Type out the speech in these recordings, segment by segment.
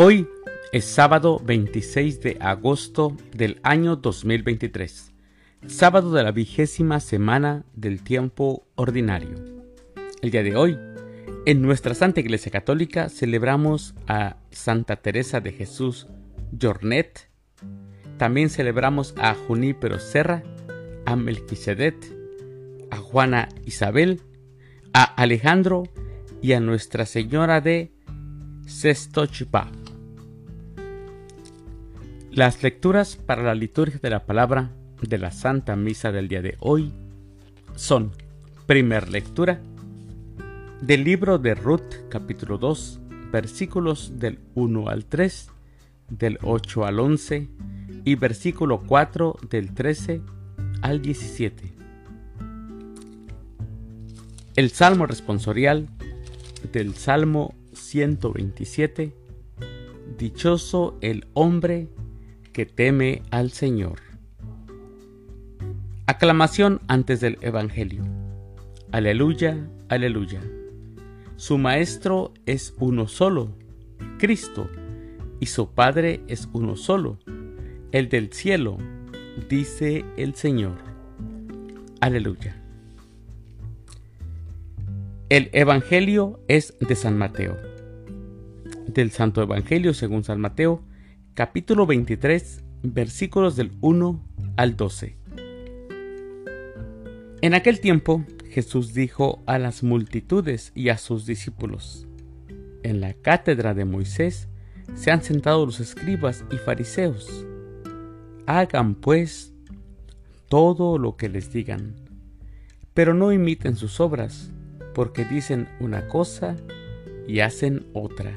Hoy es sábado 26 de agosto del año 2023, sábado de la vigésima semana del tiempo ordinario. El día de hoy, en nuestra Santa Iglesia Católica celebramos a Santa Teresa de Jesús Jornet, también celebramos a Junípero Serra, a Melquisedec, a Juana Isabel, a Alejandro y a Nuestra Señora de Sestochpa. Las lecturas para la liturgia de la palabra de la Santa Misa del día de hoy son, primer lectura, del libro de Ruth capítulo 2, versículos del 1 al 3, del 8 al 11 y versículo 4 del 13 al 17. El Salmo responsorial del Salmo 127, Dichoso el hombre que teme al Señor. Aclamación antes del Evangelio. Aleluya, aleluya. Su Maestro es uno solo, Cristo, y su Padre es uno solo, el del cielo, dice el Señor. Aleluya. El Evangelio es de San Mateo. Del Santo Evangelio según San Mateo, capítulo 23, versículos del 1 al 12. En aquel tiempo Jesús dijo a las multitudes y a sus discípulos, En la cátedra de Moisés se han sentado los escribas y fariseos. Hagan pues todo lo que les digan, pero no imiten sus obras, porque dicen una cosa y hacen otra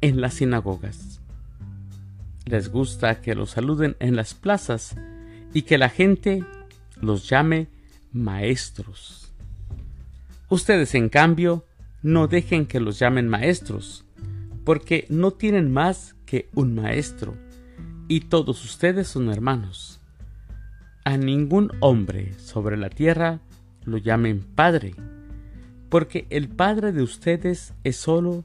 en las sinagogas. Les gusta que los saluden en las plazas y que la gente los llame maestros. Ustedes, en cambio, no dejen que los llamen maestros, porque no tienen más que un maestro, y todos ustedes son hermanos. A ningún hombre sobre la tierra lo llamen Padre, porque el Padre de ustedes es solo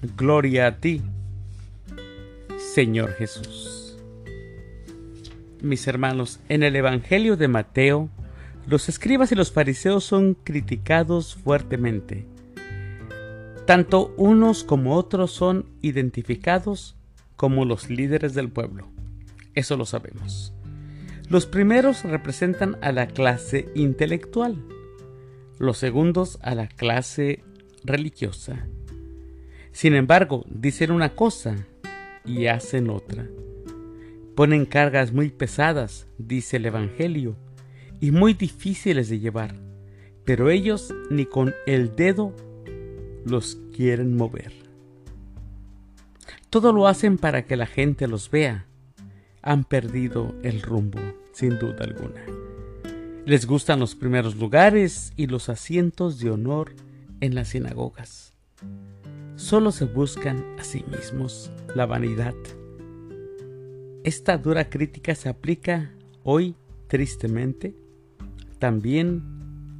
Gloria a ti, Señor Jesús. Mis hermanos, en el Evangelio de Mateo, los escribas y los fariseos son criticados fuertemente. Tanto unos como otros son identificados como los líderes del pueblo. Eso lo sabemos. Los primeros representan a la clase intelectual, los segundos a la clase religiosa sin embargo, dicen una cosa y hacen otra. Ponen cargas muy pesadas, dice el Evangelio, y muy difíciles de llevar, pero ellos ni con el dedo los quieren mover. Todo lo hacen para que la gente los vea. Han perdido el rumbo, sin duda alguna. Les gustan los primeros lugares y los asientos de honor en las sinagogas solo se buscan a sí mismos la vanidad. Esta dura crítica se aplica hoy, tristemente, también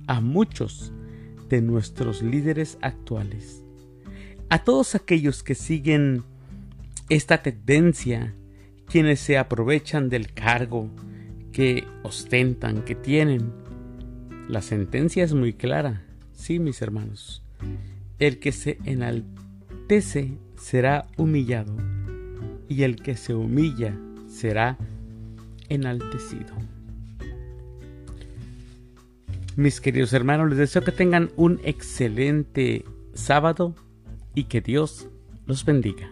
a muchos de nuestros líderes actuales. A todos aquellos que siguen esta tendencia, quienes se aprovechan del cargo que ostentan, que tienen. La sentencia es muy clara, sí, mis hermanos. El que se enaltece será humillado, y el que se humilla será enaltecido. Mis queridos hermanos, les deseo que tengan un excelente sábado y que Dios los bendiga.